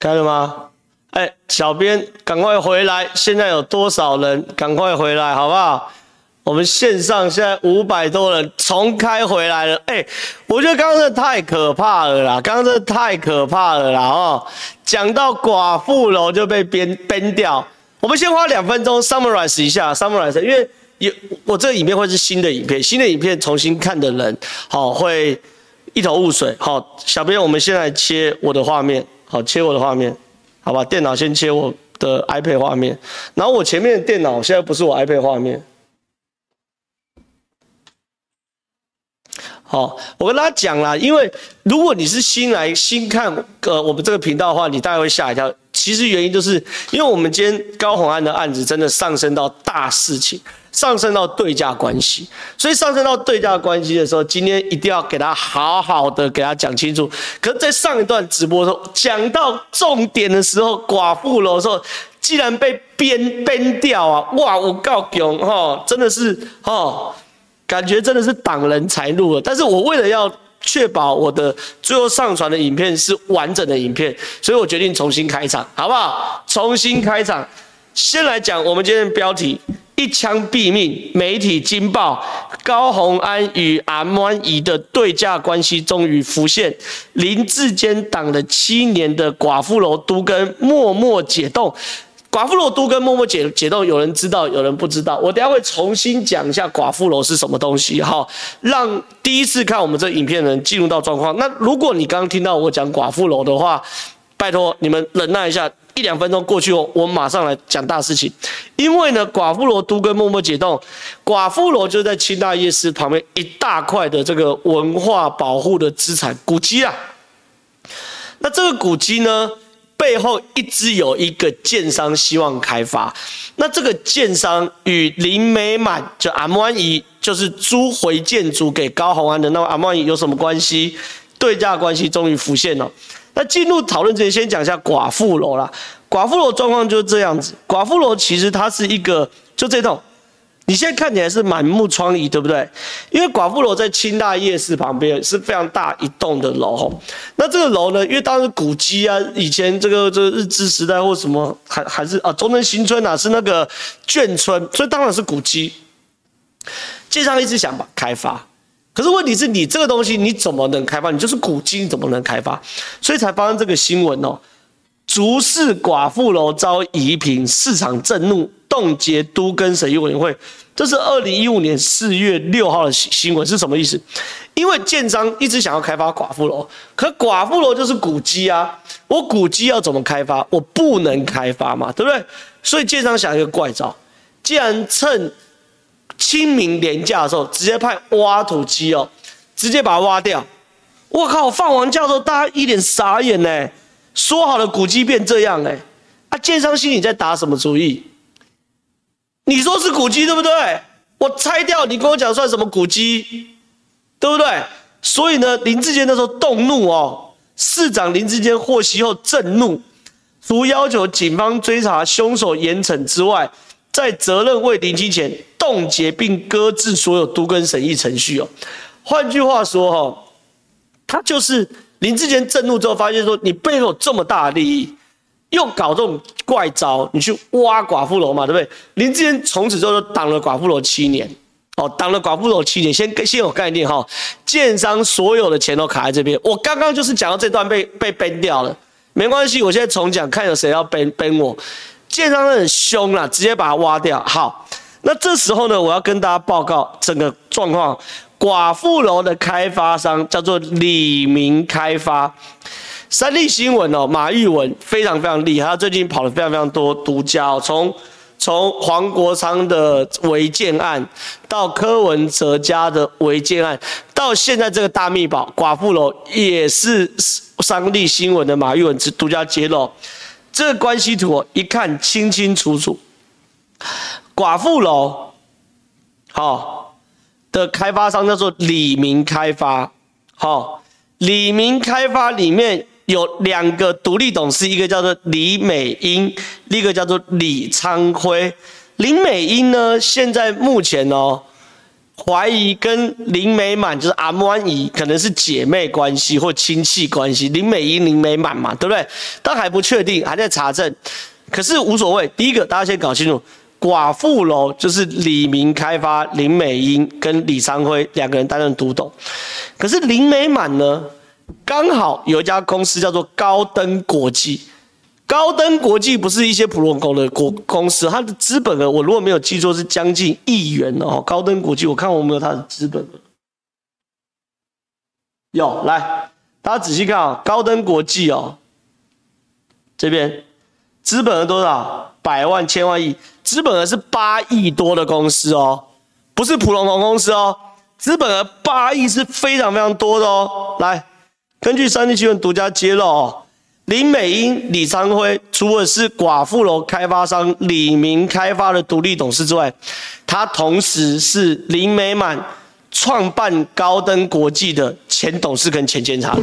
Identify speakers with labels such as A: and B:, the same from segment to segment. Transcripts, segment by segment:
A: 开了吗？哎，小编赶快回来！现在有多少人？赶快回来，好不好？我们线上现在五百多人重开回来了。哎，我觉得刚刚这太可怕了啦！刚刚这太可怕了啦！哦，讲到寡妇楼就被编编掉。我们先花两分钟 summarize 一下，summarize，因为有我这个影片会是新的影片，新的影片重新看的人，好会一头雾水。好，小编，我们先来切我的画面，好，切我的画面，好吧？电脑先切我的 iPad 画面，然后我前面的电脑现在不是我 iPad 画面。好，我跟大家讲啦，因为如果你是新来新看呃我们这个频道的话，你大概会吓一跳。其实原因就是因为我们今天高虹安的案子真的上升到大事情，上升到对价关系，所以上升到对价关系的时候，今天一定要给他好好的给他讲清楚。可是，在上一段直播的时候，讲到重点的时候，寡妇楼的时候，既然被编编掉啊，哇，我告囧哈，真的是哈。感觉真的是挡人财路了，但是我为了要确保我的最后上传的影片是完整的影片，所以我决定重新开场，好不好？重新开场，先来讲我们今天的标题：一枪毙命，媒体惊爆高虹安与阿曼姨的对价关系终于浮现，林志坚挡了七年的寡妇楼都更默默解冻。寡妇楼都跟默默解解冻，有人知道，有人不知道。我等下会重新讲一下寡妇楼是什么东西，哈，让第一次看我们这影片的人进入到状况。那如果你刚刚听到我讲寡妇楼的话，拜托你们忍耐一下，一两分钟过去后，我马上来讲大事情。因为呢，寡妇楼都跟默默解冻，寡妇楼就在清大夜市旁边一大块的这个文化保护的资产古迹啊。那这个古迹呢？背后一直有一个建商希望开发，那这个建商与林美满就阿曼姨就是租回建筑给高虹安的，那么阿曼姨有什么关系？对价关系终于浮现了。那进入讨论之前，先讲一下寡妇楼啦。寡妇楼状况就是这样子，寡妇楼其实它是一个就这栋。你现在看起来是满目疮痍，对不对？因为寡妇楼在清大夜市旁边是非常大一栋的楼。那这个楼呢，因为当时古迹啊，以前这个这个日治时代或什么还还是啊中正新村啊，是那个眷村，所以当然是古迹。建商一直想把开发，可是问题是你这个东西你怎么能开发？你就是古迹，你怎么能开发？所以才发生这个新闻哦。竹市寡妇楼遭移平，市场震怒，冻结都更审议委员会。这是二零一五年四月六号的新闻，是什么意思？因为建商一直想要开发寡妇楼，可寡妇楼就是古迹啊，我古迹要怎么开发？我不能开发嘛，对不对？所以建商想一个怪招，既然趁清明连假的时候，直接派挖土机哦，直接把它挖掉。我靠！放完假之后，大家一脸傻眼呢。说好的古迹变这样哎，啊，建商心里在打什么主意？你说是古迹对不对？我拆掉，你跟我讲算什么古迹？对不对？所以呢，林志坚那时候动怒哦，市长林志坚获悉后震怒，除要求警方追查凶手严惩之外，在责任未厘清前冻结并搁置所有都更审议程序哦。换句话说哈，他就是。林志坚震怒之后，发现说你背后有这么大的利益，又搞这种怪招，你去挖寡妇楼嘛，对不对？林志坚从此之后就挡了寡妇楼七年，哦，挡了寡妇楼七年，先先有概念哈。建商所有的钱都卡在这边，我刚刚就是讲到这段被被崩掉了，没关系，我现在重讲，看有谁要崩崩我。建商很凶啦，直接把它挖掉。好，那这时候呢，我要跟大家报告整个状况。寡妇楼的开发商叫做李明开发，三立新闻哦，马玉文非常非常厉害，他最近跑了非常非常多独家哦，从从黄国昌的违建案，到柯文哲家的违建案，到现在这个大秘宝寡妇楼，也是三立新闻的马玉文独家揭露，这个关系图一看清清楚楚，寡妇楼，好。的开发商叫做李明开发，好，李明开发里面有两个独立董事，一个叫做李美英，一个叫做李昌辉。林美英呢，现在目前哦，怀疑跟林美满就是阿姆安仪可能是姐妹关系或亲戚关系，林美英、林美满嘛，对不对？但还不确定，还在查证。可是无所谓，第一个大家先搞清楚，寡妇楼就是李明开发、林美英跟李昌辉两个人担任独董。可是林美满呢，刚好有一家公司叫做高登国际。高登国际不是一些普通公的国公司，它的资本额我如果没有记错是将近亿元哦。高登国际，我看我没有它的资本额。有，来，大家仔细看啊、哦，高登国际哦，这边资本额多少？百万、千万亿，资本额是八亿多的公司哦，不是普通工公司哦，资本额八亿是非常非常多的哦。来，根据三立新闻独家揭露哦。林美英、李昌辉除了是寡妇楼开发商李明开发的独立董事之外，他同时是林美满创办高登国际的前董事跟前监察。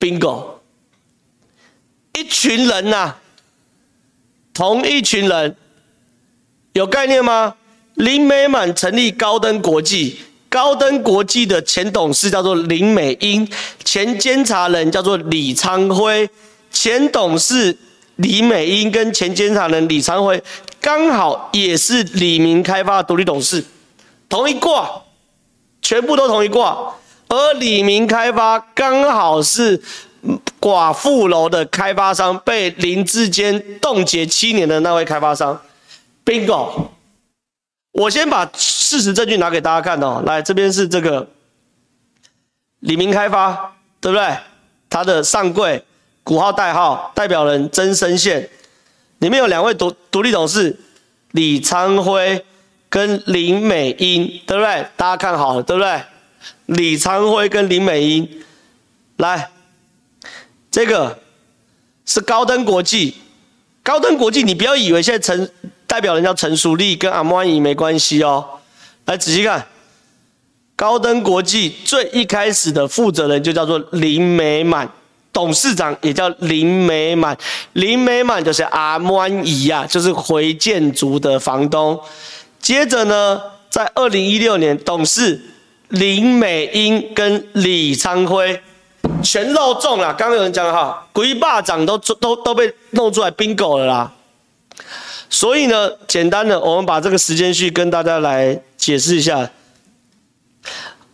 A: Bingo，一群人呐、啊，同一群人，有概念吗？林美满成立高登国际。高登国际的前董事叫做林美英，前监察人叫做李昌辉，前董事李美英跟前监察人李昌辉刚好也是李明开发独立董事，同一挂，全部都同一挂，而李明开发刚好是寡妇楼的开发商，被林志坚冻结七年的那位开发商。，bingo。我先把事实证据拿给大家看哦，来，这边是这个李明开发，对不对？他的上柜股号代号代表人曾生宪，里面有两位独独立董事李昌辉跟林美英，对不对？大家看好了，对不对？李昌辉跟林美英，来，这个是高登国际，高登国际，你不要以为现在成。代表人叫陈淑丽，跟阿莫安仪没关系哦。来仔细看，高登国际最一开始的负责人就叫做林美满，董事长也叫林美满。林美满就是阿莫安仪呀，就是回建筑的房东。接着呢，在二零一六年，董事林美英跟李昌辉全漏中了。刚刚有人讲哈，鬼霸掌都都都被弄出来 bingo 了啦。所以呢，简单的，我们把这个时间序跟大家来解释一下。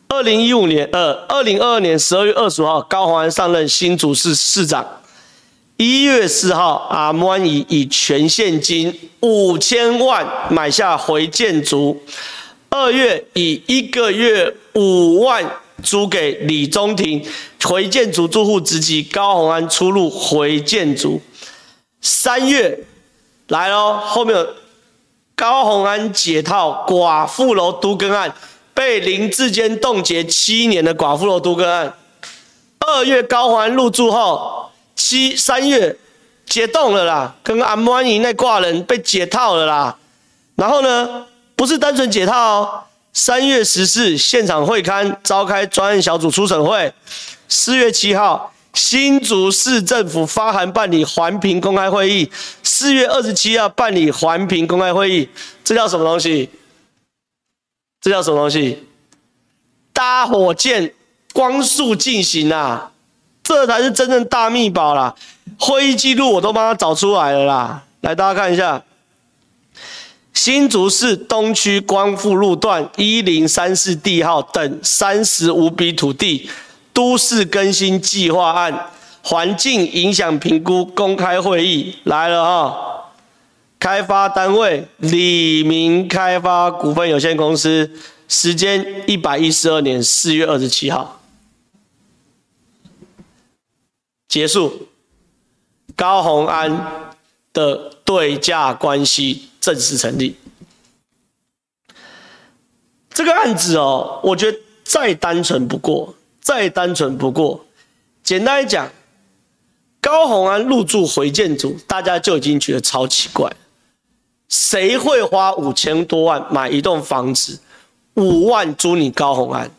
A: 二零一五年，呃，二零二二年十二月二十号，高虹安上任新竹市市长。一月四号，阿莫安以以全现金五千万买下回建筑。二月以一个月五万租给李中庭，回建筑住户直击高虹安出入回建筑。三月。来喽，后面有高虹安解套寡妇楼都更案，被林志坚冻结七年的寡妇楼都更案。二月高虹安入住后，七三月解冻了啦，跟阿莫安那挂人被解套了啦。然后呢，不是单纯解套哦，三月十四现场会勘召开专案小组初审会，四月七号。新竹市政府发函办理环评公开会议，四月二十七号办理环评公开会议，这叫什么东西？这叫什么东西？搭火箭光速进行啊，这才是真正大密宝啦！会议记录我都帮他找出来了啦，来大家看一下，新竹市东区光复路段一零三四地号等三十五笔土地。都市更新计划案环境影响评估公开会议来了啊！开发单位李明开发股份有限公司，时间一百一十二年四月二十七号结束。高虹安的对价关系正式成立。这个案子哦，我觉得再单纯不过。再单纯不过，简单来讲，高虹安入住回建筑，大家就已经觉得超奇怪。谁会花五千多万买一栋房子，五万租你高虹安？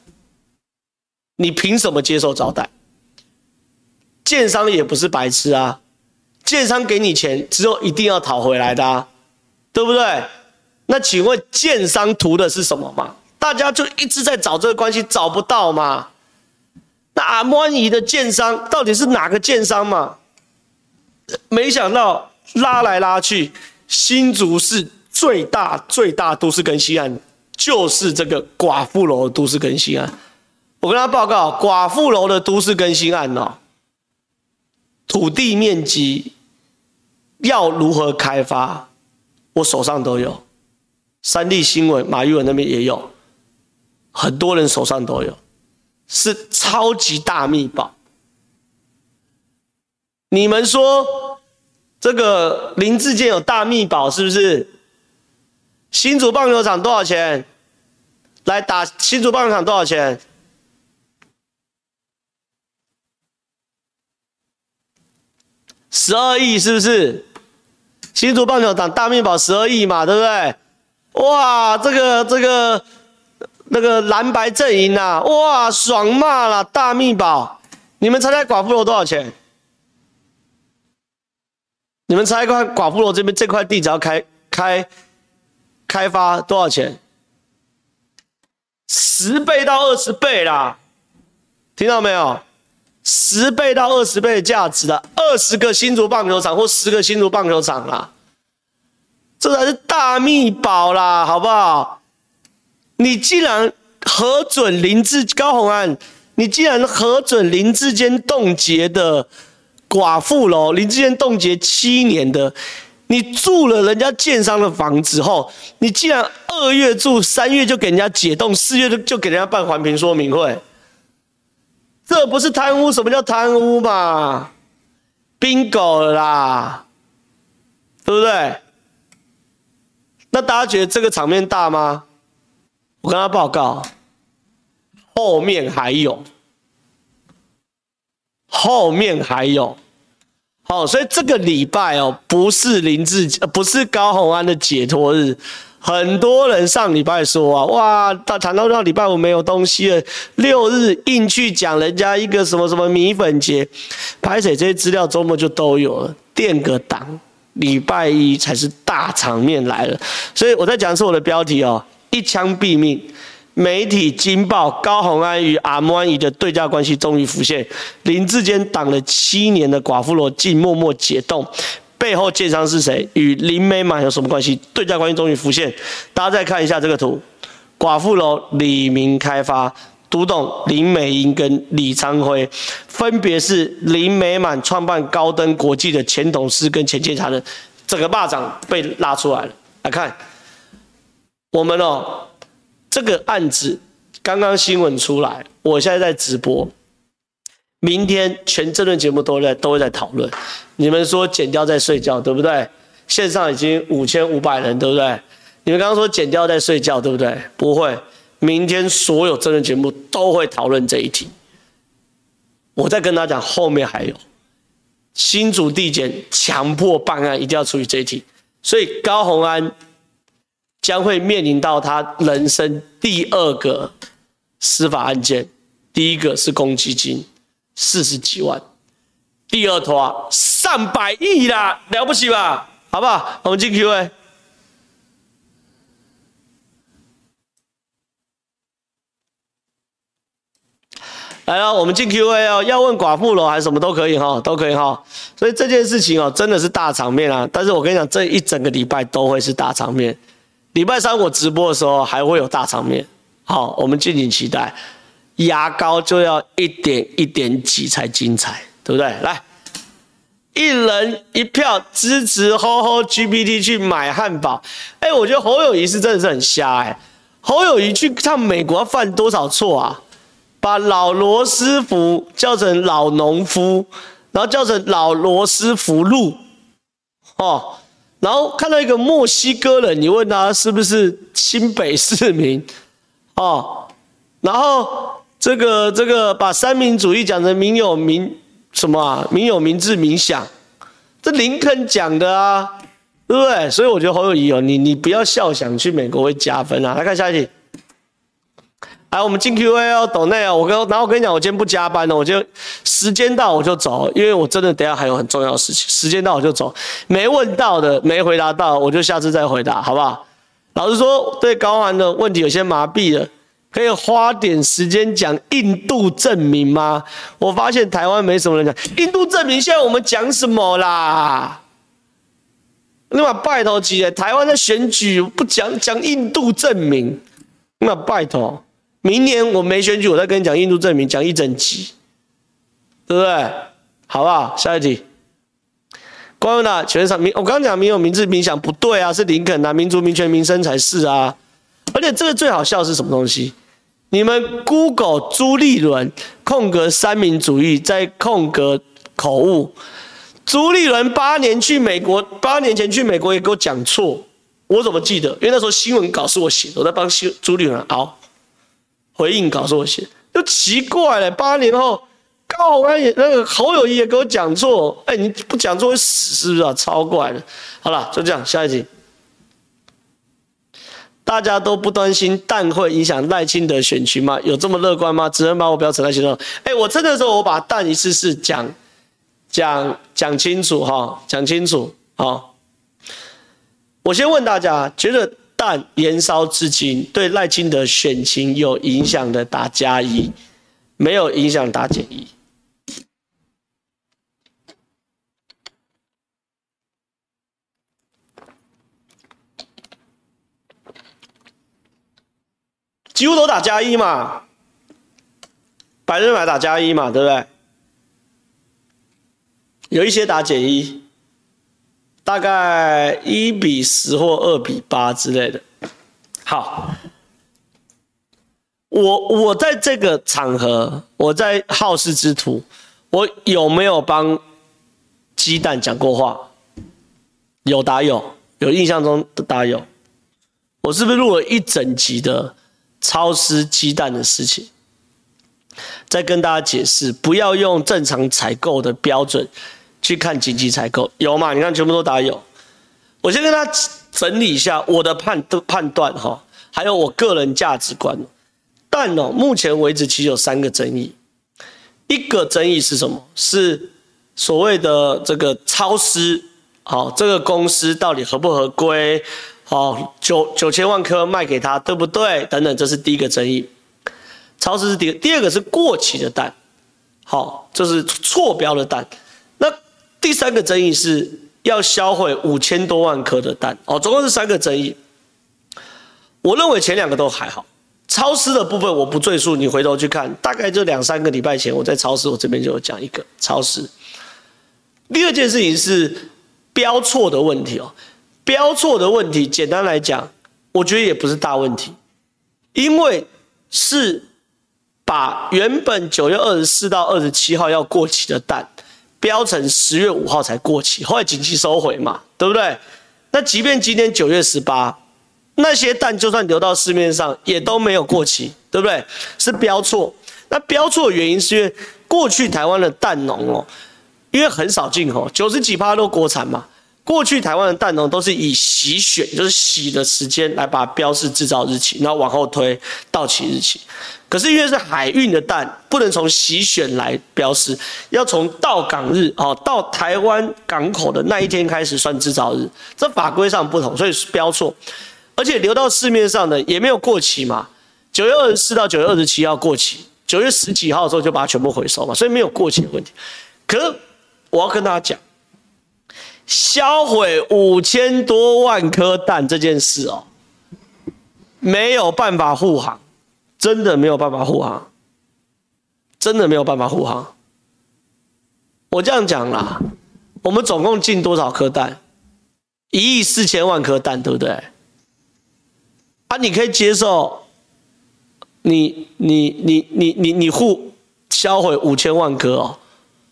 A: 你凭什么接受招待？建商也不是白痴啊，建商给你钱之后一定要讨回来的啊，对不对？那请问建商图的是什么嘛？大家就一直在找这个关系，找不到嘛。那阿摩尼的建商到底是哪个建商嘛？没想到拉来拉去，新竹市最大最大都市更新案就是这个寡妇楼都市更新案。我跟他报告，寡妇楼的都市更新案哦，土地面积要如何开发，我手上都有。三立新闻马玉文那边也有，很多人手上都有。是超级大秘宝。你们说这个林志健有大秘宝是不是？新竹棒球场多少钱？来打新竹棒球场多少钱？十二亿是不是？新竹棒球场大秘宝十二亿嘛，对不对？哇，这个这个。那个蓝白阵营呐，哇，爽骂了大秘宝！你们猜猜寡妇楼多少钱？你们猜看寡妇楼这边这块地只要开开开发多少钱？十倍到二十倍啦！听到没有？十倍到二十倍的价值的二十个新竹棒球场或十个新竹棒球场啦，这才是大秘宝啦，好不好？你既然核准林志高洪安，你既然核准林志坚冻结的寡妇楼，林志坚冻结七年的，你住了人家建商的房子后，你既然二月住，三月就给人家解冻，四月就就给人家办环评说明会，这不是贪污？什么叫贪污嘛？bingo 啦，对不对？那大家觉得这个场面大吗？我跟他报告，后面还有，后面还有，好，所以这个礼拜哦，不是林志，不是高宏安的解脱日。很多人上礼拜说啊，哇，他谈到让礼拜五没有东西了，六日硬去讲人家一个什么什么米粉节，拍水这些资料周末就都有了，垫个档，礼拜一才是大场面来了。所以我在讲是我的标题哦。一枪毙命，媒体惊爆高虹安与阿摩安仪的对价关系终于浮现。林志坚挡了七年的寡妇楼竟默默解冻，背后建商是谁？与林美满有什么关系？对价关系终于浮现。大家再看一下这个图，寡妇楼李明开发，读懂林美英跟李昌辉，分别是林美满创办高登国际的前董事跟前监察人，整个巴掌被拉出来了。来看。我们哦，这个案子刚刚新闻出来，我现在在直播，明天全政论节目都在都会在讨论。你们说剪掉在睡觉，对不对？线上已经五千五百人，对不对？你们刚刚说剪掉在睡觉，对不对？不会，明天所有政论节目都会讨论这一题。我再跟他讲，后面还有新主地检强迫办案，一定要处理这一题。所以高虹安。将会面临到他人生第二个司法案件，第一个是公积金四十几万，第二拖上百亿啦，了不起吧？好不好？我们进 Q&A。来了，我们进 Q&A 哦，要问寡妇楼还是什么都可以哈，都可以哈。所以这件事情哦，真的是大场面啊！但是我跟你讲，这一整个礼拜都会是大场面。礼拜三我直播的时候还会有大场面，好，我们敬请期待。牙膏就要一点一点挤才精彩，对不对？来，一人一票支持 HOHO GPT 去买汉堡。哎，我觉得侯友宜是真的是很瞎哎。侯友宜去趟美国犯多少错啊？把老罗斯福叫成老农夫，然后叫成老罗斯福路，哦。然后看到一个墨西哥人，你问他是不是新北市民，哦，然后这个这个把三民主义讲成民有民什么啊？民有民治民享，这林肯讲的啊，对不对？所以我觉得侯友宜哦，你你不要笑，想去美国会加分啊。来看下一题。来，我们进 Q&A 哦，抖内哦，我跟然后我跟你讲，我今天不加班了，我就时间到我就走，因为我真的等下还有很重要的事情，时间到我就走，没问到的，没回答到，我就下次再回答，好不好？老实说，对高虹安的问题有些麻痹了，可以花点时间讲印度证明吗？我发现台湾没什么人讲印度证明，现在我们讲什么啦？那么拜托几台湾的选举不讲讲印度证明，那拜托，明年我没选举，我再跟你讲印度证明，讲一整集，对不对？好不好？下一题。关于呢，全上民，我刚刚讲民有、民治、民享不对啊，是林肯啊，民族、民权、民生才是啊。而且这个最好笑是什么东西？你们 Google 朱立伦空格三民主义在空格口误。朱立伦八年去美国，八年前去美国也给我讲错，我怎么记得？因为那时候新闻稿是我写的，我在帮新朱立伦熬回应稿是我写，就奇怪了。八年后高虹安也那个侯友也给我讲错，哎，你不讲错会死是不是啊？超怪的。好了，就这样，下一集。大家都不担心蛋会影响赖清德选区吗？有这么乐观吗？只能把我标成赖清德。哎，我真的时候我把蛋一次次讲。讲讲清楚哈，讲清楚好。我先问大家，觉得但延烧至今对赖清德选情有影响的打加一，没有影响打减一。几乎都打加一嘛，百分百打加一嘛，对不对？有一些打减一，大概一比十或二比八之类的。好，我我在这个场合，我在好事之徒，我有没有帮鸡蛋讲过话？有打有，有印象中的打有。我是不是录了一整集的超市鸡蛋的事情？再跟大家解释，不要用正常采购的标准。去看紧急采购有吗？你看全部都打有。我先跟他整理一下我的判判断哈，还有我个人价值观。但哦，目前为止其实有三个争议。一个争议是什么？是所谓的这个超丝，好，这个公司到底合不合规？好，九九千万颗卖给他，对不对？等等，这是第一个争议。超丝是第，第二个是过期的蛋，好，这是错标的蛋。第三个争议是要销毁五千多万颗的蛋哦，总共是三个争议。我认为前两个都还好，超丝的部分我不赘述，你回头去看，大概就两三个礼拜前我在超市，我这边就有讲一个超丝。第二件事情是标错的问题哦，标错的问题，简单来讲，我觉得也不是大问题，因为是把原本九月二十四到二十七号要过期的蛋。标成十月五号才过期，后来紧急收回嘛，对不对？那即便今天九月十八，那些蛋就算流到市面上，也都没有过期，对不对？是标错。那标错的原因是因为过去台湾的蛋农哦，因为很少进口，九十几趴都国产嘛。过去台湾的蛋农都是以洗选，就是洗的时间来把它标示制造日期，然后往后推到期日期。可是因为是海运的蛋，不能从洗选来标示，要从到港日哦，到台湾港口的那一天开始算制造日。这法规上不同，所以是标错。而且流到市面上的也没有过期嘛，九月二十四到九月二十七号过期，九月十几号的时候就把它全部回收嘛，所以没有过期的问题。可是我要跟大家讲。销毁五千多万颗蛋这件事哦，没有办法护航，真的没有办法护航，真的没有办法护航。我这样讲啦，我们总共进多少颗蛋？一亿四千万颗蛋，对不对？啊，你可以接受你？你你你你你护销毁五千万颗哦，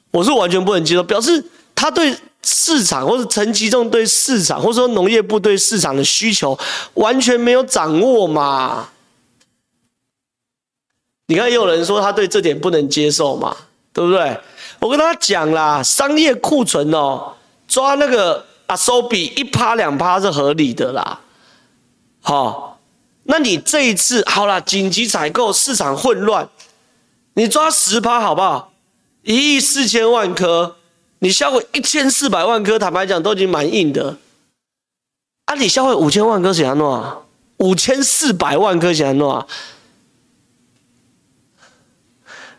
A: 我是完全不能接受，表示他对。市场，或者陈吉仲对市场，或者说农业部对市场的需求完全没有掌握嘛？你看，也有人说他对这点不能接受嘛，对不对？我跟他讲啦，商业库存哦，抓那个阿收比一趴两趴是合理的啦。好，那你这一次好啦，紧急采购，市场混乱，你抓十趴好不好？一亿四千万颗。你销毁一千四百万颗，坦白讲都已经蛮硬的。啊，你销毁五千万颗怎样弄啊？五千四百万颗钱诺啊，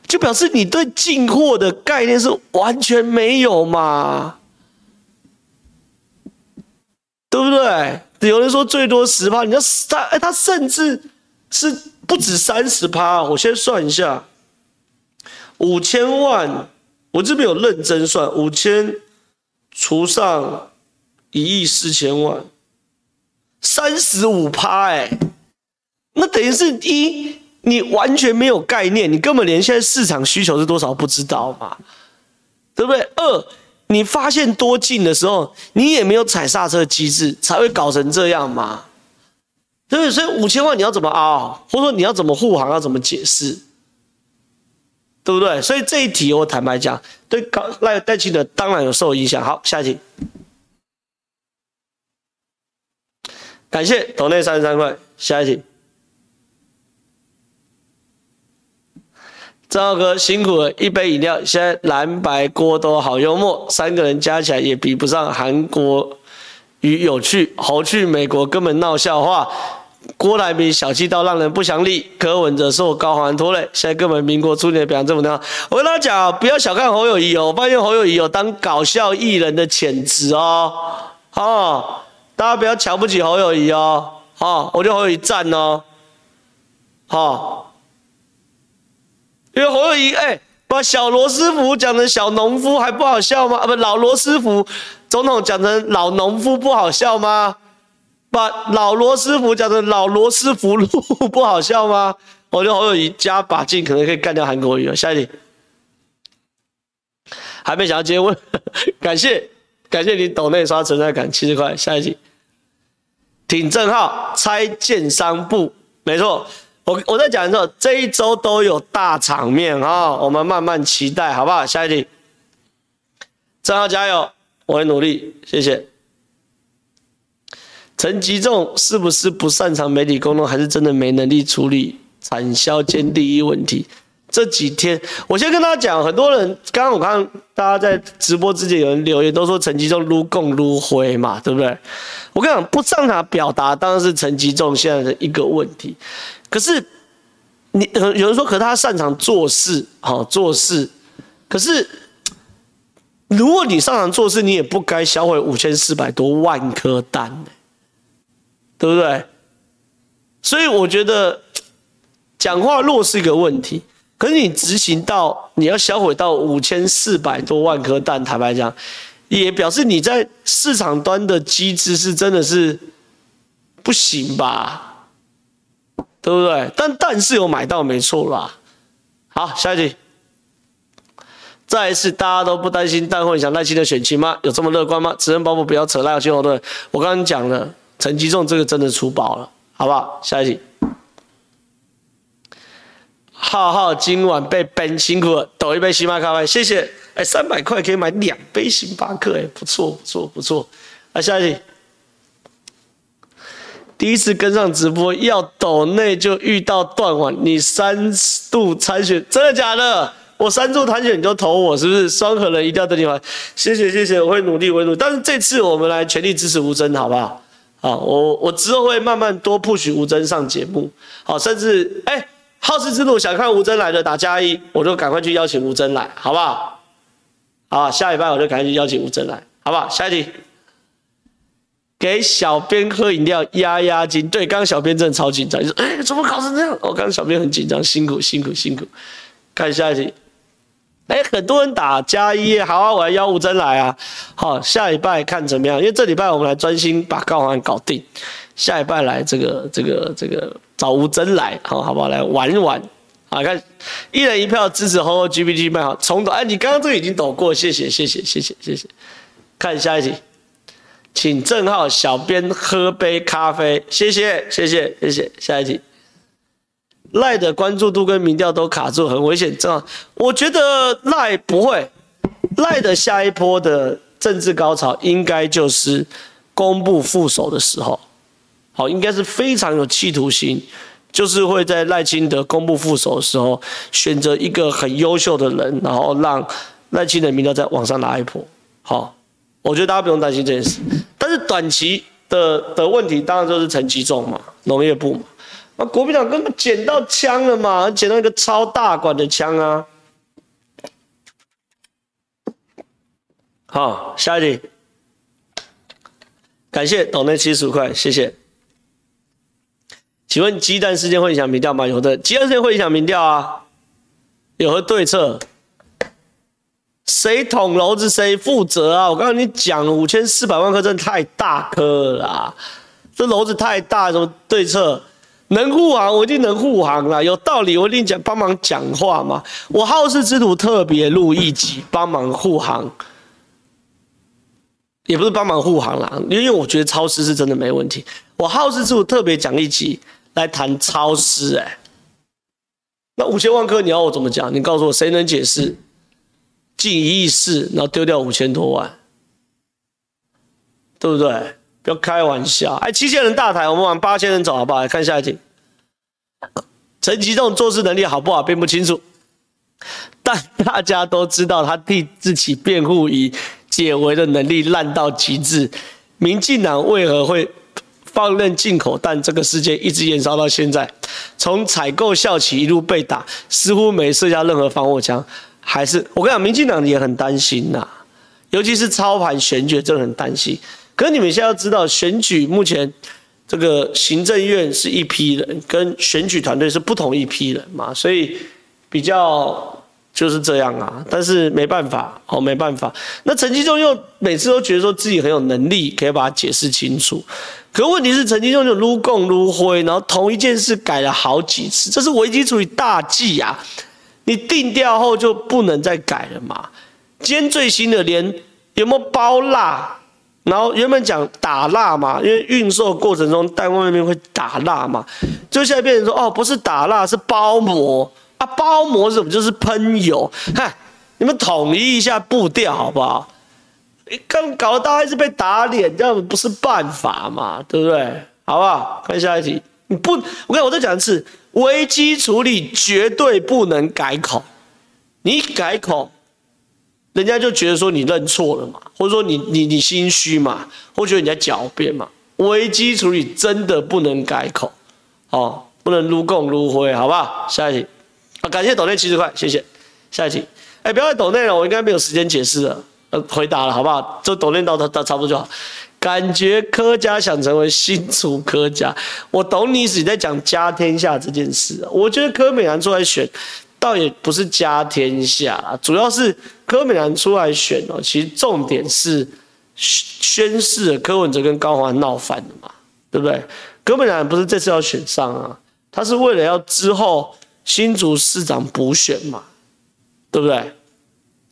A: 就表示你对进货的概念是完全没有嘛？对不对？有人说最多十趴，你要他哎，他甚至是不止三十趴。我先算一下，五千万，我这边有认真算，五千除上一亿四千万，三十五趴哎，那等于是一，你完全没有概念，你根本连现在市场需求是多少不知道嘛，对不对？二。你发现多进的时候，你也没有踩刹车机制，才会搞成这样嘛？对不对？所以五千万你要怎么凹，或者说你要怎么护航，要怎么解释，对不对？所以这一题我坦白讲，对高赖戴清德当然有受影响。好，下一题，感谢斗内三十三块，下一题。张浩哥辛苦了，一杯饮料，现在蓝白郭都好幽默，三个人加起来也比不上韩国瑜有趣。侯去美国根本闹笑话，郭台铭小气到让人不想理，柯文哲受高虹安拖累，现在根本民国初年表现这么亮。我跟大家讲，不要小看侯友宜哦，我发现侯友宜有当搞笑艺人的潜质哦，哦，大家不要瞧不起侯友宜哦，哦，我觉得侯友宜赞哦，好。因为侯友宜哎，把小罗斯福讲成小农夫还不好笑吗？啊，不，老罗斯福总统讲成老农夫不好笑吗？把老罗斯福讲成老罗斯福路不好笑吗？我觉得侯友谊加把劲，可能可以干掉韩国瑜了。下一题，还没想要接问，感谢感谢你抖内刷存在感七十块。下一题，挺正浩拆建商部，没错。我我在讲的时候，这一周都有大场面啊、哦，我们慢慢期待，好不好？下一题，正浩加油，我会努力，谢谢。陈吉仲是不是不擅长媒体沟通，还是真的没能力处理产销兼利益问题？这几天，我先跟大家讲，很多人刚刚我看大家在直播之前有人留言，都说陈吉仲撸共撸灰嘛，对不对？我跟你讲，不擅长表达，当然是陈吉仲现在的一个问题。可是，你有人说，可是他擅长做事，好做事。可是，如果你擅长做事，你也不该销毁五千四百多万颗蛋，对不对？所以我觉得，讲话弱是一个问题。可是你执行到你要销毁到五千四百多万颗蛋，坦白讲，也表示你在市场端的机制是真的是不行吧？对不对？但但是有买到没错啦。好，下一题。再一次，大家都不担心但会影响赖清德选情吗？有这么乐观吗？责任包袱不要扯赖清德。我刚刚讲了，陈吉仲这个真的出包了，好不好？下一题。浩浩今晚被 ban 辛苦了，抖一杯星巴克，谢谢。哎，三百块可以买两杯星巴克，哎，不错不错不错。啊下一题。第一次跟上直播要抖内就遇到断网，你三度参选真的假的？我三度参选你就投我是不是？双核人一定要等你完，谢谢谢谢，我会努力我会努力。但是这次我们来全力支持吴峥好不好？啊，我我之后会慢慢多 push 吴峥上节目，好，甚至哎，好事之徒想看吴峥来的打加一，我就赶快去邀请吴峥来，好不好？好，下礼拜我就赶快去邀请吴峥来，好不好？下一题。给小编喝饮料压压惊，对，刚刚小编真的超紧张，你说哎，怎么搞成这样？我刚刚小编很紧张，辛苦辛苦辛苦。看下一题，哎，很多人打加一，好啊，我来邀吴真来啊。好，下礼拜看怎么样？因为这礼拜我们来专心把高虹安搞定，下礼拜来这个这个这个找吴真来，好好不好？来玩一玩。好，看一人一票支持侯 GPT 卖好，重抖。哎，你刚刚这个已经抖过，谢谢谢谢谢谢谢谢。看下一题。请郑浩小编喝杯咖啡，谢谢谢谢谢谢。下一题，赖的关注度跟民调都卡住，很危险。正浩，我觉得赖不会，赖的下一波的政治高潮应该就是公布副手的时候，好，应该是非常有企图心，就是会在赖清德公布副手的时候，选择一个很优秀的人，然后让赖清德民调再往上拉一波，好。我觉得大家不用担心这件事，但是短期的的问题，当然就是陈吉仲嘛，农业部嘛。那国民党根本捡到枪了嘛，捡到一个超大管的枪啊。好，下一题。感谢斗内七十五块，谢谢。请问鸡蛋事件会影响民调吗？有的，鸡蛋事件会影响民调啊。有何对策？谁捅娄子谁负责啊？我刚刚你讲了五千四百万颗真的太大颗了啦，这娄子太大，什么对策？能护航我一定能护航啦，有道理我一定讲帮忙讲话嘛。我好事之徒特别录一集帮忙护航，也不是帮忙护航啦，因为我觉得超支是真的没问题。我好事之徒特别讲一集来谈超支，哎，那五千万颗你要我怎么讲？你告诉我谁能解释？进一亿四，然后丢掉五千多万，对不对？不要开玩笑！哎，七千人大台，我们往八千人走好不好？看下一题。陈吉仲做事能力好不好，并不清楚，但大家都知道他替自己辩护以解围的能力烂到极致。民进党为何会放任进口弹这个事件一直延烧到现在？从采购校企一路被打，似乎没设下任何防火墙。还是我跟你讲，民进党也很担心呐，尤其是操盘选举，真的很担心。可你们现在要知道，选举目前这个行政院是一批人，跟选举团队是不同一批人嘛，所以比较就是这样啊。但是没办法，哦，没办法。那陈吉仲又每次都觉得说自己很有能力，可以把它解释清楚。可问题是，陈吉仲就撸共撸灰，然后同一件事改了好几次，这是危机处理大忌啊。你定调后就不能再改了嘛？今天最新的连有没有包蜡，然后原本讲打蜡嘛，因为运售过程中单位那边会打蜡嘛，就现在变成说哦，不是打蜡是包膜啊，包膜是什么？就是喷油。嗨，你们统一一下步调好不好？你刚搞得大家一直被打脸，这样不是办法嘛？对不对？好不好？看下一题。你不，我看我再讲一次。危机处理绝对不能改口，你改口，人家就觉得说你认错了嘛，或者说你你你心虚嘛，或者你在狡辩嘛。危机处理真的不能改口，哦，不能撸共撸灰，好不好？下一题，啊，感谢斗内七十块，谢谢。下一题，哎，不要再斗内了，我应该没有时间解释了，呃，回答了，好不好？就斗内到到差不多就好。感觉柯家想成为新竹柯家，我懂你是你在讲家天下这件事。我觉得柯美兰出来选，倒也不是家天下，主要是柯美兰出来选哦。其实重点是宣示柯文哲跟高虹安闹翻了嘛，对不对？柯美兰不是这次要选上啊，他是为了要之后新竹市长补选嘛，对不对？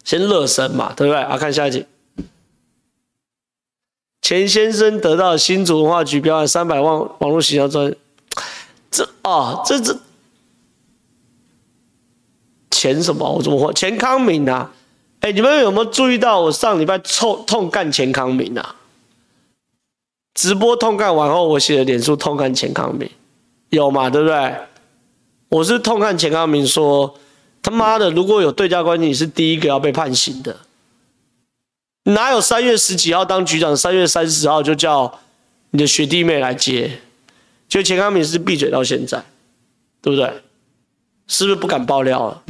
A: 先热身嘛，对不对？啊，看下一集。钱先生得到新竹文化局标案三百万网络形象专，这啊这这钱什么？我怎么说？钱康敏啊！哎，你们有没有注意到我上礼拜痛痛干钱康敏啊？直播痛干完后，我写的脸书痛干钱康敏，有嘛？对不对？我是痛干钱康敏说，他妈的，如果有对价关系，你是第一个要被判刑的。哪有三月十几号当局长，三月三十号就叫你的学弟妹来接？就钱康敏是闭嘴到现在，对不对？是不是不敢爆料了？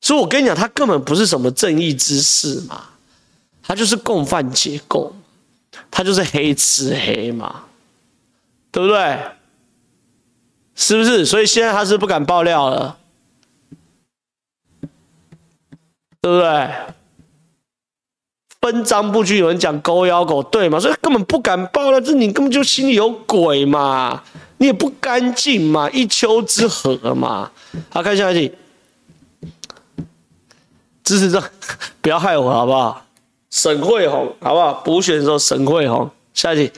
A: 所以我跟你讲，他根本不是什么正义之士嘛，他就是共犯结构，他就是黑吃黑嘛，对不对？是不是？所以现在他是不敢爆料了，对不对？分赃不均，有人讲狗咬狗，对吗？所以根本不敢爆了，这你根本就心里有鬼嘛，你也不干净嘛，一丘之貉嘛。好，看下一题，支持这，不要害我好不好？沈慧虹好不好？补选的时候沈慧虹，下一题，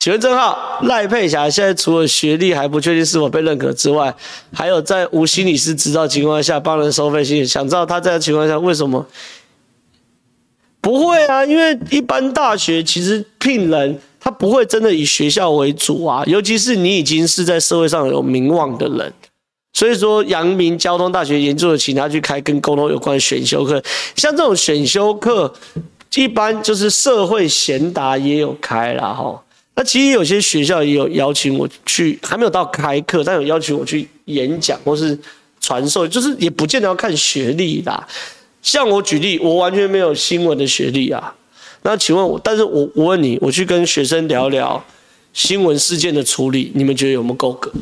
A: 请问郑浩赖佩霞现在除了学历还不确定是否被认可之外，还有在无心理师执照情况下帮人收费心理，想知道他在情况下为什么？不会啊，因为一般大学其实聘人，他不会真的以学校为主啊，尤其是你已经是在社会上有名望的人，所以说阳明交通大学研究的，请他去开跟沟通有关的选修课，像这种选修课，一般就是社会贤达也有开啦哈。那其实有些学校也有邀请我去，还没有到开课，但有邀请我去演讲或是传授，就是也不见得要看学历啦。像我举例，我完全没有新闻的学历啊。那请问我，但是我我问你，我去跟学生聊聊新闻事件的处理，你们觉得有没有够格？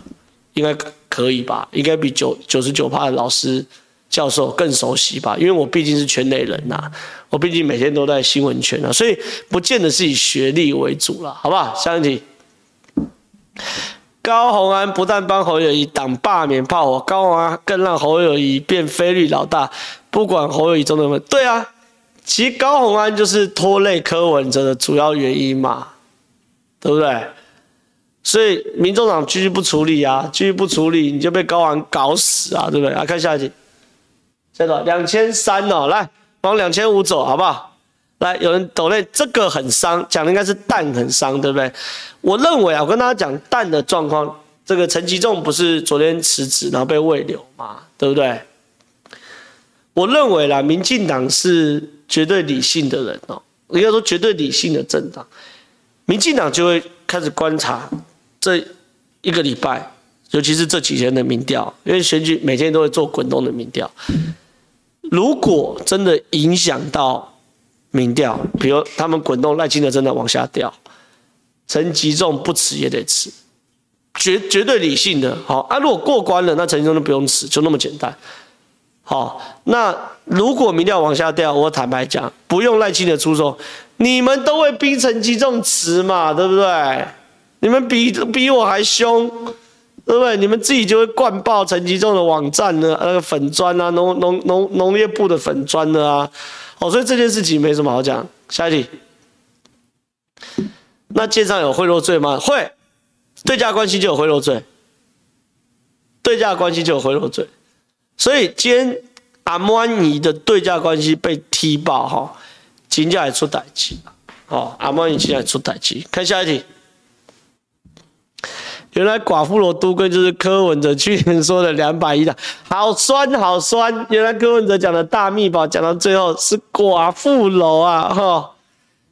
A: 应该可以吧？应该比九九十九趴的老师教授更熟悉吧？因为我毕竟是圈内人呐、我毕竟每天都在新闻圈啊，所以不见得是以学历为主了，好不好？下一题，高宏安不但帮侯友宜挡罢免炮火，高宏安更让侯友宜变非绿老大，不管侯友宜中的问，对啊。其实高虹安就是拖累柯文哲的主要原因嘛，对不对？所以民众党继续不处理啊，继续不处理，你就被高虹安搞死啊，对不对？来看下一题，下一两千三哦，来往两千五走，好不好？来，有人抖内这个很伤，讲的应该是蛋很伤，对不对？我认为啊，我跟大家讲蛋的状况，这个陈吉仲不是昨天辞职，然后被慰留嘛，对不对？我认为啦，民进党是。绝对理性的人哦，应该说绝对理性的政党，民进党就会开始观察这一个礼拜，尤其是这几天的民调，因为选举每天都会做滚动的民调。如果真的影响到民调，比如他们滚动赖清德真的往下掉，陈吉仲不辞也得辞，绝绝对理性的。好啊，如果过关了，那陈吉仲就不用辞，就那么简单。好，那如果民调往下掉，我坦白讲，不用赖清德出手，你们都会逼陈吉仲辞嘛，对不对？你们比比我还凶，对不对？你们自己就会灌爆陈吉仲的网站呢，那个粉专啊，农农农农业部的粉专的啊，哦，所以这件事情没什么好讲。下一题，那建商有贿赂罪吗？会，对价关系就有贿赂罪，对价关系就有贿赂罪。所以今天阿摩尼的对价关系被踢爆哈，金价也出代志，哦，阿摩尼金价出代志。看下一题，原来寡妇楼都更就是柯文哲去年说的两百亿的，好酸好酸。原来柯文哲讲的大秘宝讲到最后是寡妇楼啊，哈，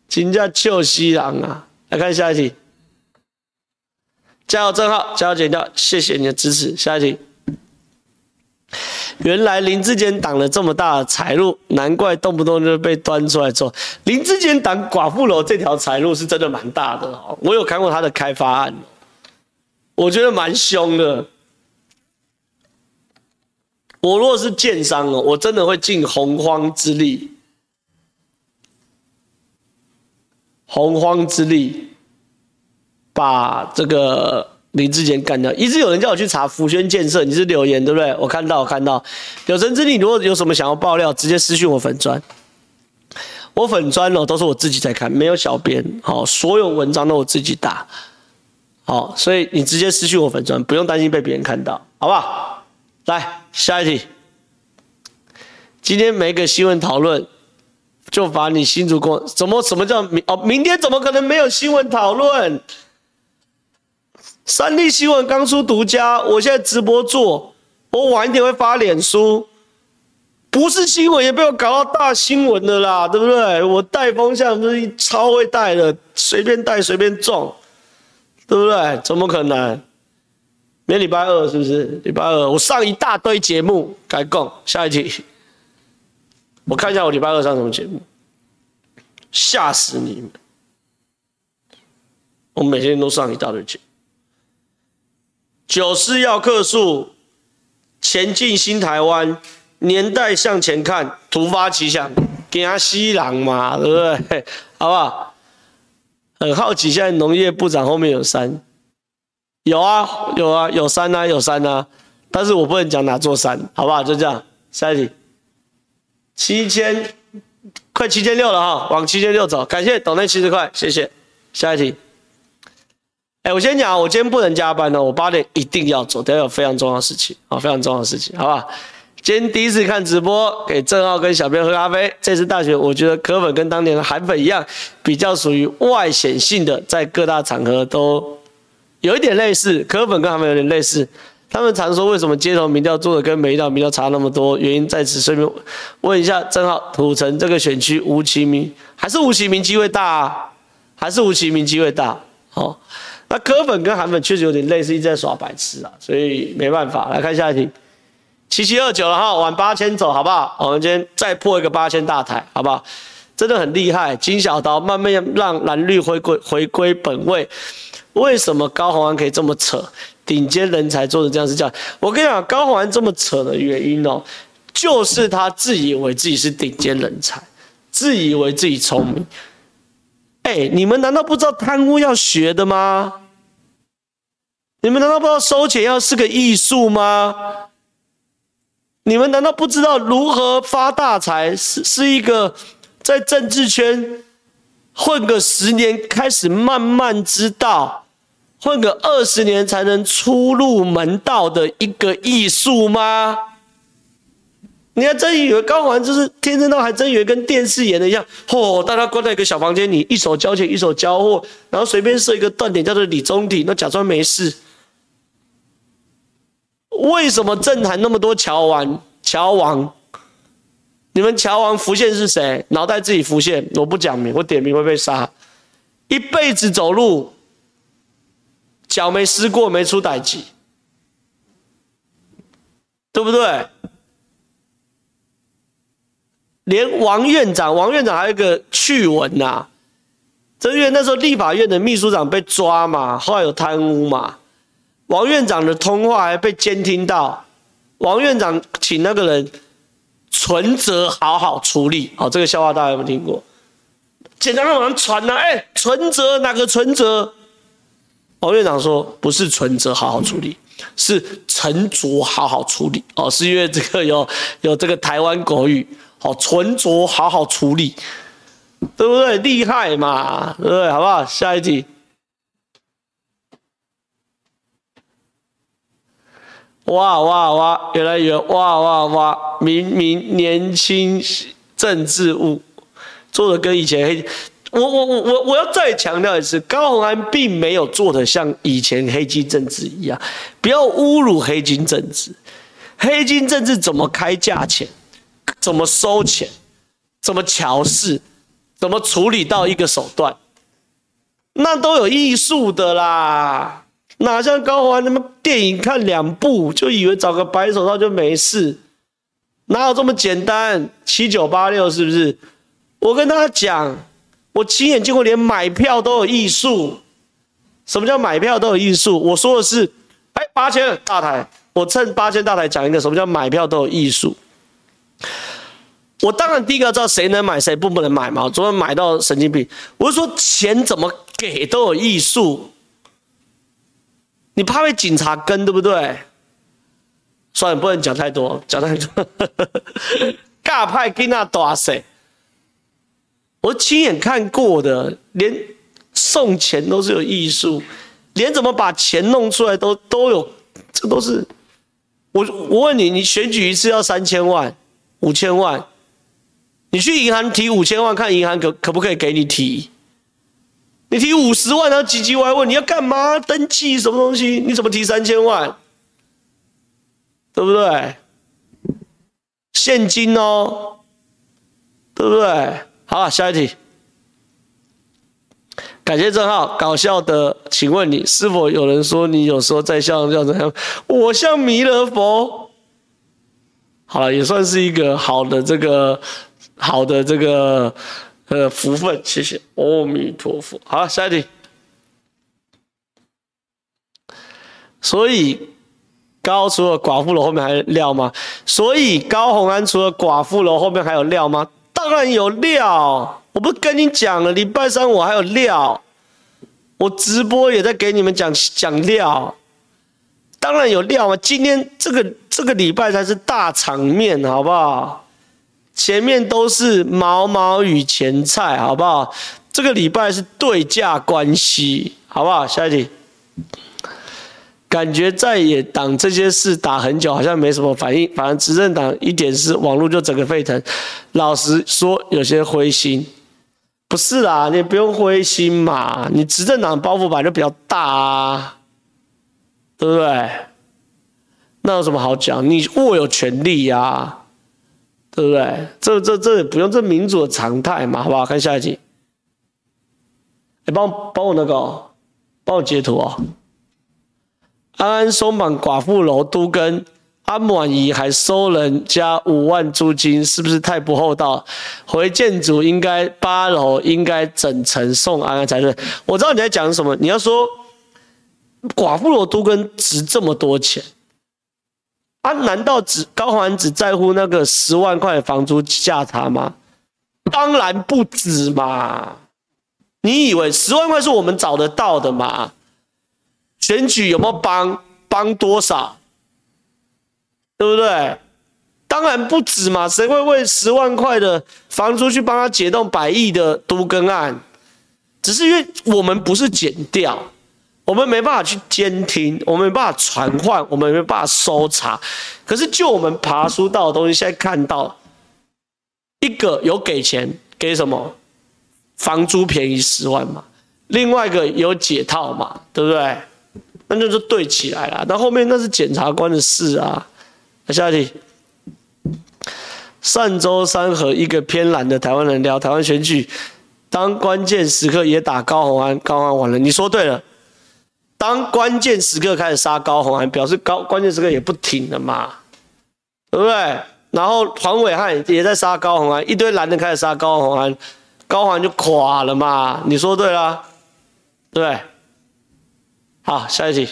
A: 金价臭西郎啊。来看下一题，加油正浩，加油剪掉，谢谢你的支持。下一题。原来林志坚挡了这么大的财路，难怪动不动就被端出来做。林志坚挡寡妇楼这条财路是真的蛮大的哦，我有看过他的开发案，我觉得蛮凶的。我如果是建商哦，我真的会尽洪荒之力，洪荒之力把这个。林志坚干掉，一直有人叫我去查福轩建设，你是留言对不对？我看到，我看到。有生之你，如果有什么想要爆料，直接私讯我粉专。我粉专哦，都是我自己在看，没有小编。好，所有文章都我自己打。好，所以你直接私讯我粉专，不用担心被别人看到，好不好？来下一题。今天每个新闻讨论，就把你新竹公怎么什么叫明哦？明天怎么可能没有新闻讨论？三立新闻刚出独家，我现在直播做，我晚一点会发脸书，不是新闻也被我搞到大新闻的啦，对不对？我带风向不是超会带的，随便带随便中，对不对？怎么可能？明天礼拜二是不是？礼拜二我上一大堆节目，改讲下一题，我看一下我礼拜二上什么节目，吓死你们！我每天都上一大堆节目。九四要克数，前进新台湾，年代向前看，突发奇想，惊死人嘛，对不对？好不好？很好奇，现在农业部长后面有山，有啊，有啊，有山啊，有山啊，但是我不能讲哪座山，好不好？就这样，下一题，七千，快七千六了哈，往七千六走，感谢董内七十块，谢谢，下一题。哎，我先讲，我今天不能加班哦，我八点一定要走，等下有非常重要的事情啊，非常重要的事情，好吧？今天第一次看直播，给正浩跟小编喝咖啡。这次大选，我觉得柯粉跟当年的韩粉一样，比较属于外显性的，在各大场合都有一点类似，柯粉跟韩粉有点类似，他们常说为什么街头民调做的跟每一道民调差那么多？原因在此，顺便问一下正浩土城这个选区吴其明还是吴其明机会大啊？还是吴其明机会大？哦，那柯粉跟韩粉确实有点类似，一直在耍白痴啊，所以没办法。来看下一题，七七二九了哈，往八千走好不好？我们今天再破一个八千大台，好不好？真的很厉害，金小刀慢慢让蓝绿回归回归本位。为什么高虹安可以这么扯？顶尖人才做的这样是这样。我跟你讲，高虹安这么扯的原因哦，就是他自以为自己是顶尖人才，自以为自己聪明。哎，你们难道不知道贪污要学的吗？你们难道不知道收钱要是个艺术吗？你们难道不知道如何发大财是是一个在政治圈混个十年，开始慢慢知道？混个二十年才能出入门道的一个艺术吗？你还真以为刚玩就是天真到还真以为跟电视演的一样？嚯、哦，大家关在一个小房间里，一手交钱一手交货，然后随便设一个断点叫做李中庭，那假装没事。为什么政坛那么多乔王？乔王，你们乔王浮现是谁？脑袋自己浮现，我不讲名，我点名会被杀。一辈子走路。脚没湿过，没出代志，对不对？连王院长，王院长还有一个趣闻呐，这因为那时候立法院的秘书长被抓嘛，后来有贪污嘛，王院长的通话还被监听到，王院长请那个人存折好好处理，好，这个笑话大家有没有听过？检察官往上传呐，哎，存折哪个存折？王院长说：“不是存折好好处理，是沉着好好处理。哦，是因为这个有有这个台湾国语，好沉着好好处理，对不对？厉害嘛，对不对？好不好？下一题。哇哇哇，越来越哇哇哇，明明年轻政治物，做的跟以前黑。”我我我我我要再强调一次，高虹安并没有做的像以前黑金政治一样，不要侮辱黑金政治。黑金政治怎么开价钱，怎么收钱，怎么乔事，怎么处理到一个手段，那都有艺术的啦。哪像高虹安那么电影看两部就以为找个白手套就没事，哪有这么简单？七九八六是不是？我跟他讲。我亲眼见过，连买票都有艺术。什么叫买票都有艺术？我说的是，哎，八千大台，我趁八千大台讲一个，什么叫买票都有艺术？我当然第一个要知道谁能买，谁不不能买嘛。昨天买到神经病。我是说，钱怎么给都有艺术。你怕被警察跟，对不对？算了，不能讲太多，讲太多。尬派给那多谁？我亲眼看过的，连送钱都是有艺术，连怎么把钱弄出来都都有，这都是。我我问你，你选举一次要三千万、五千万，你去银行提五千万，看银行可可不可以给你提？你提五十万，然后唧唧歪歪，你要干嘛？登记什么东西？你怎么提三千万？对不对？现金哦，对不对？好，下一题。感谢郑浩，搞笑的，请问你是否有人说你有时候在笑，像这样？我像弥勒佛。好了，也算是一个好的这个好的这个呃福分，谢谢阿弥陀佛。好了，下一题。所以高除了寡妇楼后面还有料吗？所以高虹安除了寡妇楼后面还有料吗？当然有料，我不跟你讲了，礼拜三我还有料，我直播也在给你们讲讲料，当然有料啊！今天这个这个礼拜才是大场面，好不好？前面都是毛毛雨前菜，好不好？这个礼拜是对价关系，好不好？下一题。感觉在野党这些事打很久，好像没什么反应。反正执政党一点事，网络就整个沸腾。老实说，有些灰心。不是啦，你不用灰心嘛。你执政党包袱本来就比较大啊，对不对？那有什么好讲？你握有权利呀、啊，对不对？这这这也不用，这民主的常态嘛，好不好？看下一集。哎，帮帮我那个，帮我截图哦。安安松绑寡妇楼都跟，阿满姨还收人家五万租金，是不是太不厚道？回建筑应该八楼应该整层送安安才对。我知道你在讲什么，你要说寡妇罗都更值这么多钱。啊？难道只高环只在乎那个十万块的房租价差吗？当然不止嘛！你以为十万块是我们找得到的吗？选举有没有帮？帮多少？对不对？当然不止嘛！谁会为十万块的房租去帮他解冻百亿的都更案？只是因为我们不是检调。我们没办法去监听，我们没办法传唤，我们没办法搜查。可是就我们爬书到的东西，现在看到一个有给钱，给什么？房租便宜十万嘛。另外一个有解套嘛，对不对？那就是对起来了。那后面那是检察官的事啊。那下一题，上周三和一个偏蓝的台湾人聊台湾选举，当关键时刻也打高虹安，高虹安完了。你说对了。当关键时刻开始杀高虹安，表示高关键时刻也不挺了嘛，对不对？然后黄伟汉也在杀高虹安，一堆蓝的开始杀高虹安，高虹安就垮了嘛。你说对了，对。好，下一题。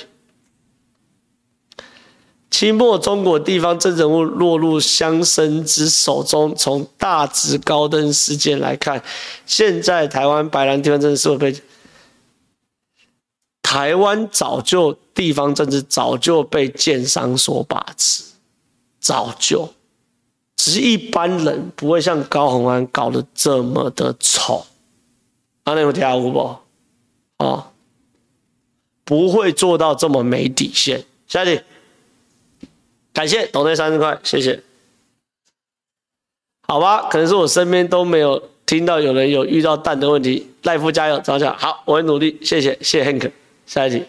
A: 清末中国地方政治人物落入乡绅之手中，从大直高登事件来看，现在台湾白蓝地方政治社会背景。台湾早就地方政治早就被建商所把持，早就，只是一般人不会像高虹安搞得这么的丑，阿内有听有不？哦，不会做到这么没底线。下一题，感谢斗内三十块，谢谢。好吧，可能是我身边都没有听到有人有遇到蛋的问题。赖夫加油，早讲好，我会努力，谢谢，谢谢 Hank。下一题，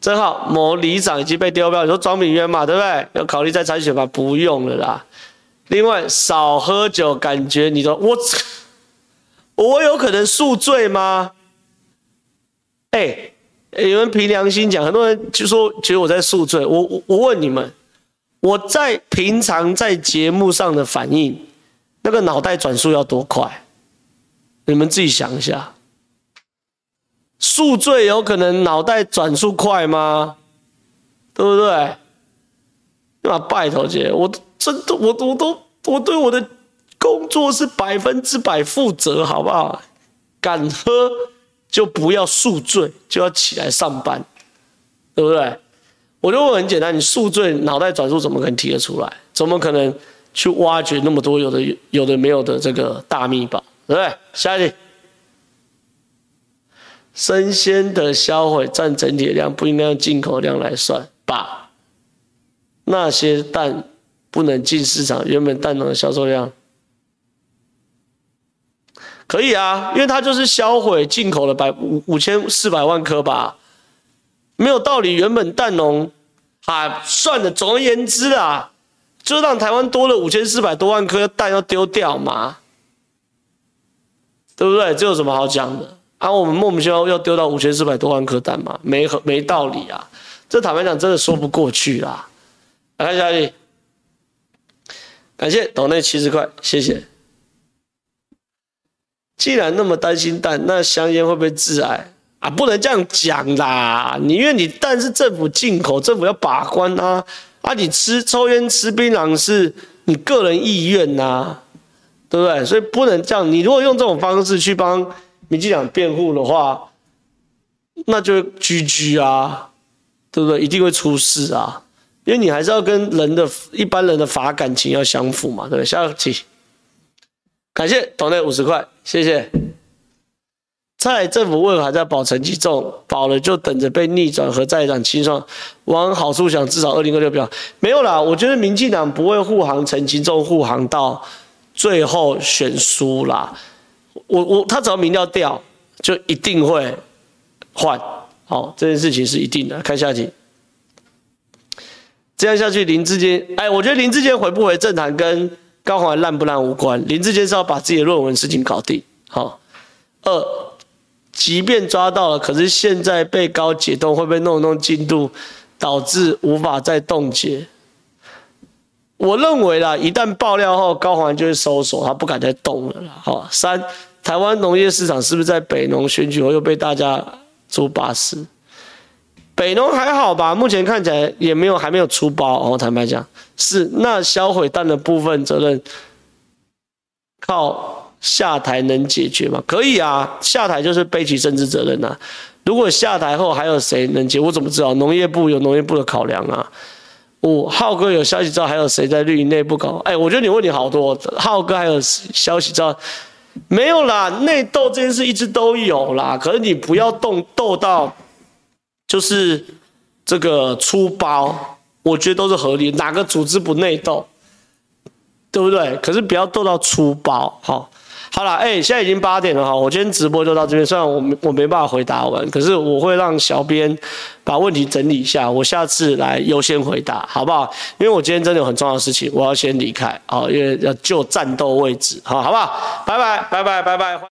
A: 正好某里长已经被丢票，你说庄敏渊嘛，对不对？要考虑再参选吗？不用了啦。另外，少喝酒，感觉你说我，我有可能宿醉吗？哎，你们凭良心讲，很多人就说觉得我在宿醉。我我问你们，我在平常在节目上的反应，那个脑袋转速要多快？你们自己想一下。宿醉有可能脑袋转速快吗？对不对？那拜托姐，我真的，我我都我对我的工作是百分之百负责，好不好？敢喝就不要宿醉，就要起来上班，对不对？我就问很简单，你宿醉脑袋转速怎么可能提得出来？怎么可能去挖掘那么多有的有的没有的这个大秘宝，对不对？下一题。生鲜的销毁占整体的量，不应该用进口量来算吧？那些蛋不能进市场，原本蛋农的销售量可以啊，因为它就是销毁进口了百五五千四百万颗吧，没有道理。原本蛋农啊，算了，总而言之啊，就让台湾多了五千四百多万颗蛋要丢掉嘛，对不对？这有什么好讲的？啊，我们莫名其妙要丢到五千四百多万颗蛋吗？没没道理啊！这坦白讲，真的说不过去啦。来看下一，感谢斗内七十块，谢谢。既然那么担心蛋，那香烟会不会致癌啊？不能这样讲啦！你因为你蛋是政府进口，政府要把关啊。啊，你吃抽烟吃槟榔是你个人意愿呐、啊，对不对？所以不能这样。你如果用这种方式去帮。民进党辩护的话，那就 GG 啊，对不对？一定会出事啊，因为你还是要跟人的一般人的法感情要相符嘛，对不对？下一题，感谢斗内五十块，谢谢。蔡政府为何还在保陈吉仲？保了就等着被逆转和在党清算。往好处想，至少二零二六票没有啦。我觉得民进党不会护航陈吉仲，护航到最后选输啦。我我他只要民调掉，就一定会换，好，这件事情是一定的。看下集，这样下去，林志坚，哎，我觉得林志坚回不回政坛跟高虹安烂不烂无关，林志坚是要把自己的论文事情搞定。好，二，即便抓到了，可是现在被高解冻，会不会弄弄进度，导致无法再冻结？我认为啦，一旦爆料后，高环就会收手，他不敢再动了啦。好，三，台湾农业市场是不是在北农选举后又被大家猪把屎？北农还好吧，目前看起来也没有还没有出包。哦，坦白讲，是那销毁蛋的部分责任靠下台能解决吗？可以啊，下台就是背起政治责任啊。如果下台后还有谁能接？我怎么知道？农业部有农业部的考量啊。五浩哥有消息知道还有谁在绿营内部搞？哎，我觉得你问你好多。浩哥还有消息知道没有啦？内斗这件事一直都有啦，可是你不要动斗到。就是这个出包，我觉得都是合理。哪个组织不内斗，对不对？可是不要斗到出包。好，好了，哎，现在已经八点了哈，我今天直播就到这边。虽然我没我没办法回答完，可是我会让小编把问题整理一下，我下次来优先回答，好不好？因为我今天真的有很重要的事情，我要先离开啊，因为要就战斗位置，好，好不好？拜拜，拜拜，拜拜。